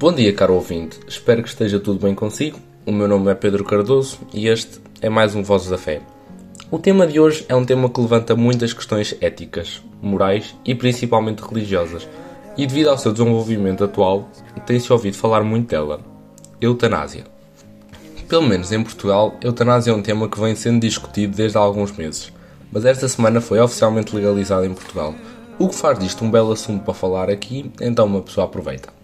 Bom dia, caro ouvinte. Espero que esteja tudo bem consigo. O meu nome é Pedro Cardoso e este é mais um Vozes da Fé. O tema de hoje é um tema que levanta muitas questões éticas, morais e principalmente religiosas, e devido ao seu desenvolvimento atual, tem-se ouvido falar muito dela: eutanásia. Pelo menos em Portugal, eutanásia é um tema que vem sendo discutido desde há alguns meses, mas esta semana foi oficialmente legalizado em Portugal, o que faz disto um belo assunto para falar aqui, então uma pessoa aproveita.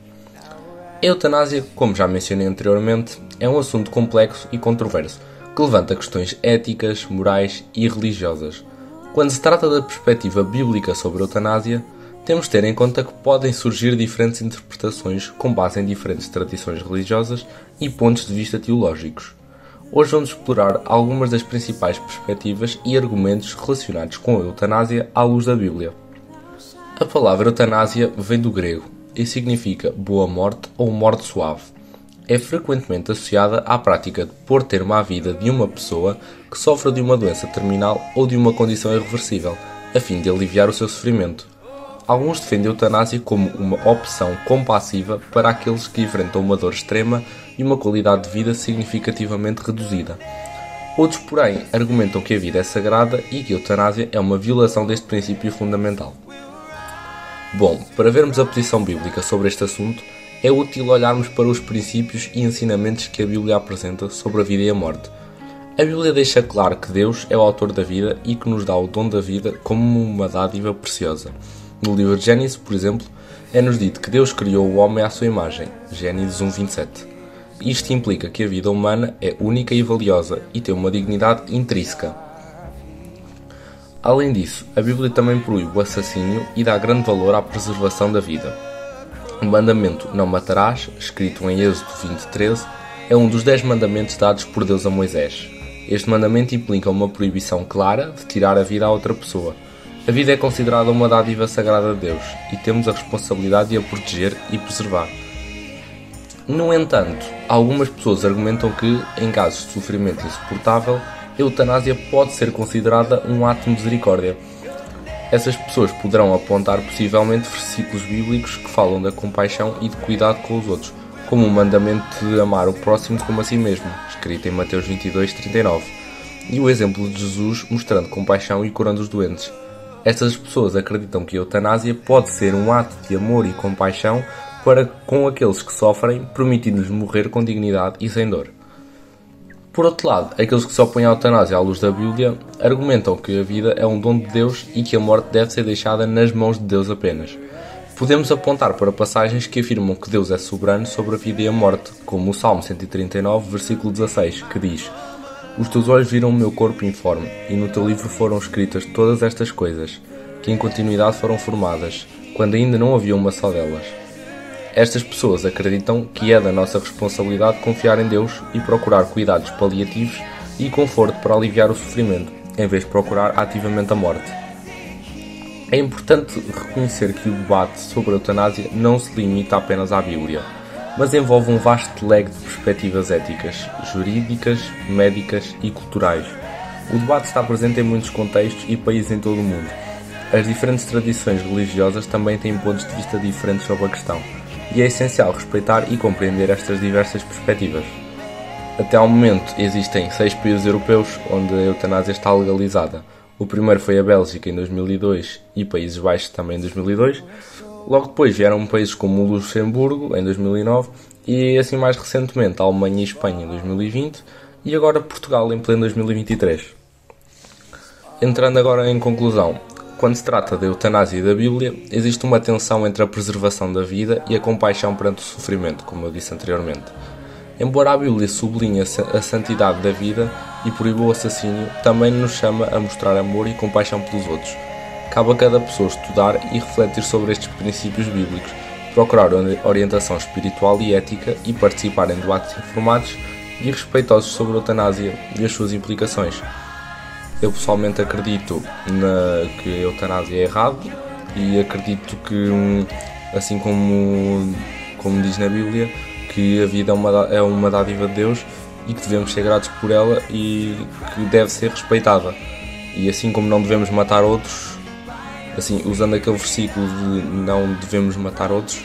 A eutanásia, como já mencionei anteriormente, é um assunto complexo e controverso que levanta questões éticas, morais e religiosas. Quando se trata da perspectiva bíblica sobre a eutanásia, temos de ter em conta que podem surgir diferentes interpretações com base em diferentes tradições religiosas e pontos de vista teológicos. Hoje vamos explorar algumas das principais perspectivas e argumentos relacionados com a eutanásia à luz da Bíblia. A palavra eutanásia vem do grego e significa boa morte ou morte suave. É frequentemente associada à prática de pôr termo à vida de uma pessoa que sofre de uma doença terminal ou de uma condição irreversível, a fim de aliviar o seu sofrimento. Alguns defendem a eutanásia como uma opção compassiva para aqueles que enfrentam uma dor extrema e uma qualidade de vida significativamente reduzida. Outros, porém, argumentam que a vida é sagrada e que a eutanásia é uma violação deste princípio fundamental. Bom, para vermos a posição bíblica sobre este assunto, é útil olharmos para os princípios e ensinamentos que a Bíblia apresenta sobre a vida e a morte. A Bíblia deixa claro que Deus é o autor da vida e que nos dá o dom da vida como uma dádiva preciosa. No livro de Gênesis, por exemplo, é-nos dito que Deus criou o homem à sua imagem, Gênesis 1.27. Isto implica que a vida humana é única e valiosa e tem uma dignidade intrínseca. Além disso, a Bíblia também proíbe o assassínio e dá grande valor à preservação da vida. O mandamento Não matarás, escrito em Êxodo 20:13, é um dos dez mandamentos dados por Deus a Moisés. Este mandamento implica uma proibição clara de tirar a vida a outra pessoa. A vida é considerada uma dádiva sagrada de Deus e temos a responsabilidade de a proteger e preservar. No entanto, algumas pessoas argumentam que, em casos de sofrimento insuportável, a eutanásia pode ser considerada um ato de misericórdia. Essas pessoas poderão apontar possivelmente versículos bíblicos que falam da compaixão e de cuidado com os outros, como o mandamento de amar o próximo como a si mesmo, escrito em Mateus 22, 39, e o exemplo de Jesus mostrando compaixão e curando os doentes. Estas pessoas acreditam que a eutanásia pode ser um ato de amor e compaixão para com aqueles que sofrem, permitindo-lhes morrer com dignidade e sem dor. Por outro lado, aqueles que se opõem à eutanásia à luz da Bíblia argumentam que a vida é um dom de Deus e que a morte deve ser deixada nas mãos de Deus apenas. Podemos apontar para passagens que afirmam que Deus é soberano sobre a vida e a morte, como o Salmo 139, versículo 16, que diz: Os teus olhos viram o meu corpo informe, e no teu livro foram escritas todas estas coisas, que em continuidade foram formadas, quando ainda não havia uma só delas. Estas pessoas acreditam que é da nossa responsabilidade confiar em Deus e procurar cuidados paliativos e conforto para aliviar o sofrimento, em vez de procurar ativamente a morte. É importante reconhecer que o debate sobre a eutanásia não se limita apenas à Bíblia, mas envolve um vasto leque de perspectivas éticas, jurídicas, médicas e culturais. O debate está presente em muitos contextos e países em todo o mundo. As diferentes tradições religiosas também têm pontos de vista diferentes sobre a questão e é essencial respeitar e compreender estas diversas perspectivas. Até ao momento existem seis países europeus onde a eutanásia está legalizada. O primeiro foi a Bélgica em 2002 e Países Baixos também em 2002. Logo depois vieram países como o Luxemburgo em 2009 e assim mais recentemente a Alemanha e Espanha em 2020 e agora Portugal em pleno 2023. Entrando agora em conclusão, quando se trata da eutanásia e da Bíblia, existe uma tensão entre a preservação da vida e a compaixão perante o sofrimento, como eu disse anteriormente. Embora a Bíblia sublinhe a santidade da vida e proíba o assassínio, também nos chama a mostrar amor e compaixão pelos outros. Cabe a cada pessoa estudar e refletir sobre estes princípios bíblicos, procurar orientação espiritual e ética e participar em debates informados e respeitosos sobre a eutanásia e as suas implicações. Eu pessoalmente acredito na, que a eutanásia é errado e acredito que, assim como, como diz na Bíblia, que a vida é uma, é uma dádiva de Deus e que devemos ser gratos por ela e que deve ser respeitada. E assim como não devemos matar outros, assim, usando aquele versículo de não devemos matar outros,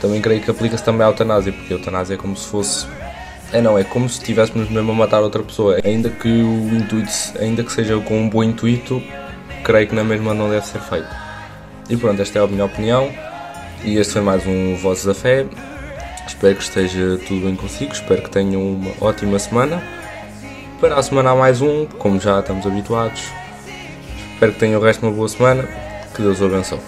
também creio que aplica-se também à eutanásia, porque a eutanásia é como se fosse. É não, é como se estivéssemos mesmo a matar outra pessoa. Ainda que o intuito, ainda que seja com um bom intuito, creio que na mesma não deve ser feito. E pronto, esta é a minha opinião. E este foi mais um Vozes da Fé. Espero que esteja tudo bem consigo, espero que tenham uma ótima semana. Para a semana há mais um, como já estamos habituados. Espero que tenham o resto de uma boa semana. Que Deus o abençoe.